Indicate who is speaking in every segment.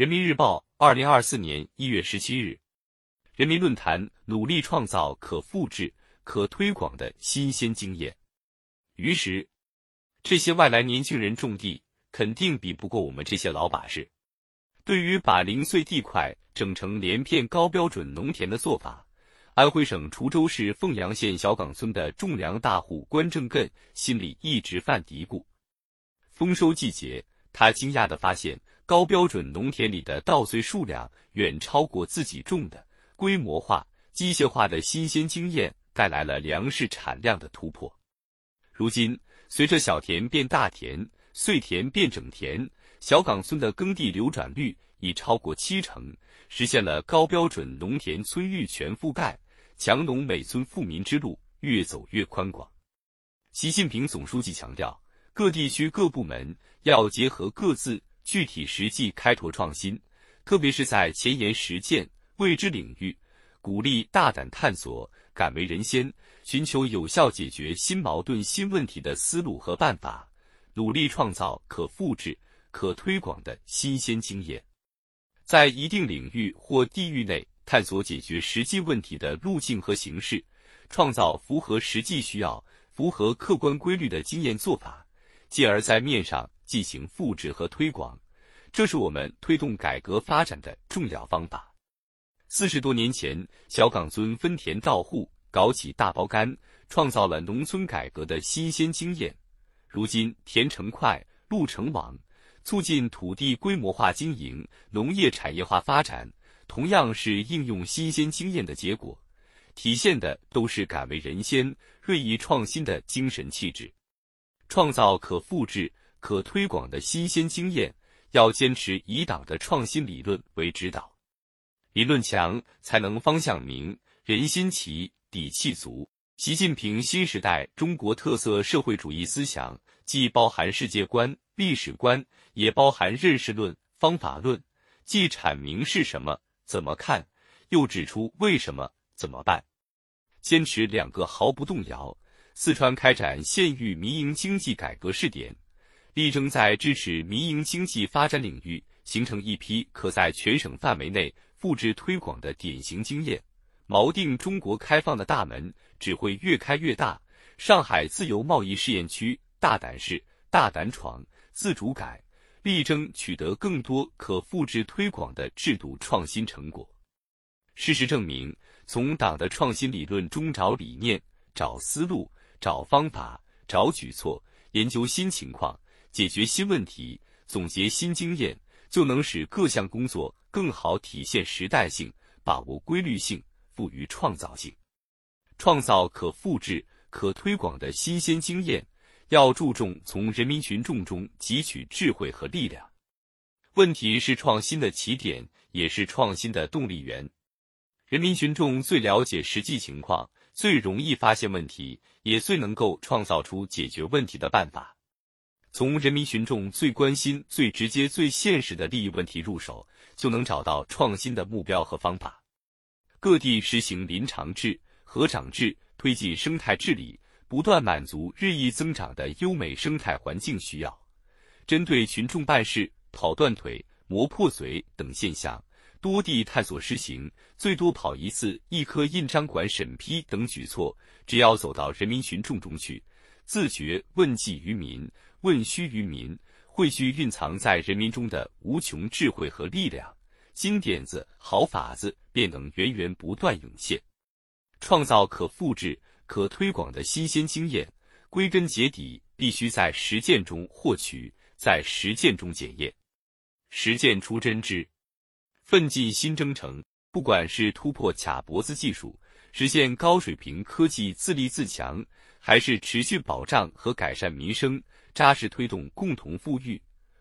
Speaker 1: 人民日报，二零二四年一月十七日。人民论坛努力创造可复制、可推广的新鲜经验。于是，这些外来年轻人种地，肯定比不过我们这些老把式。对于把零碎地块整成连片高标准农田的做法，安徽省滁州市凤阳县小岗村的种粮大户关正艮心里一直犯嘀咕。丰收季节，他惊讶地发现，高标准农田里的稻穗数量远超过自己种的。规模化、机械化的新鲜经验带来了粮食产量的突破。如今，随着小田变大田、碎田变整田，小岗村的耕地流转率已超过七成，实现了高标准农田村域全覆盖，强农美村富民之路越走越宽广。习近平总书记强调，各地区各部门要结合各自具体实际开拓创新，特别是在前沿实践。未知领域，鼓励大胆探索、敢为人先，寻求有效解决新矛盾新问题的思路和办法，努力创造可复制、可推广的新鲜经验，在一定领域或地域内探索解决实际问题的路径和形式，创造符合实际需要、符合客观规律的经验做法，继而在面上进行复制和推广，这是我们推动改革发展的重要方法。四十多年前，小岗村分田到户，搞起大包干，创造了农村改革的新鲜经验。如今，田成块，路成网，促进土地规模化经营、农业产业化发展，同样是应用新鲜经验的结果，体现的都是敢为人先、锐意创新的精神气质。创造可复制、可推广的新鲜经验，要坚持以党的创新理论为指导。理论强，才能方向明，人心齐，底气足。习近平新时代中国特色社会主义思想，既包含世界观、历史观，也包含认识论、方法论，既阐明是什么、怎么看，又指出为什么、怎么办。坚持两个毫不动摇。四川开展县域民营经济改革试点，力争在支持民营经济发展领域形成一批可在全省范围内。复制推广的典型经验，锚定中国开放的大门只会越开越大。上海自由贸易试验区大胆试、大胆闯、自主改，力争取得更多可复制推广的制度创新成果。事实证明，从党的创新理论中找理念、找思路、找方法、找举措，研究新情况，解决新问题，总结新经验。就能使各项工作更好体现时代性，把握规律性，富于创造性，创造可复制、可推广的新鲜经验。要注重从人民群众中汲取智慧和力量。问题是创新的起点，也是创新的动力源。人民群众最了解实际情况，最容易发现问题，也最能够创造出解决问题的办法。从人民群众最关心、最直接、最现实的利益问题入手，就能找到创新的目标和方法。各地实行林场制、合长制，推进生态治理，不断满足日益增长的优美生态环境需要。针对群众办事跑断腿、磨破嘴等现象，多地探索实行最多跑一次、一颗印章管审批等举措。只要走到人民群众中去，自觉问计于民。问需于民，汇聚蕴藏在人民中的无穷智慧和力量，金点子、好法子便能源源不断涌现，创造可复制、可推广的新鲜经验。归根结底，必须在实践中获取，在实践中检验。实践出真知，奋进新征程。不管是突破卡脖子技术，实现高水平科技自立自强，还是持续保障和改善民生。扎实推动共同富裕，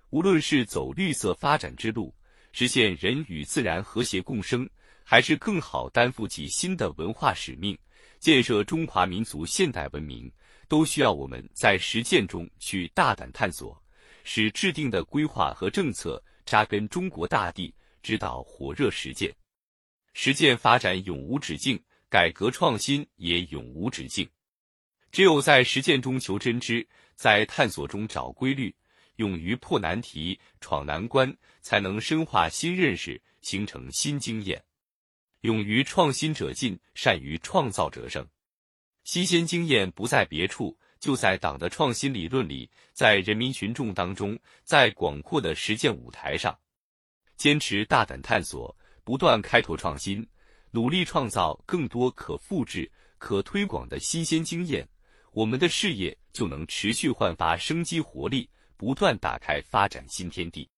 Speaker 1: 无论是走绿色发展之路，实现人与自然和谐共生，还是更好担负起新的文化使命，建设中华民族现代文明，都需要我们在实践中去大胆探索，使制定的规划和政策扎根中国大地，指导火热实践。实践发展永无止境，改革创新也永无止境。只有在实践中求真知。在探索中找规律，勇于破难题、闯难关，才能深化新认识，形成新经验。勇于创新者进，善于创造者胜。新鲜经验不在别处，就在党的创新理论里，在人民群众当中，在广阔的实践舞台上。坚持大胆探索，不断开拓创新，努力创造更多可复制、可推广的新鲜经验，我们的事业就能持续焕发生机活力。不断打开发展新天地。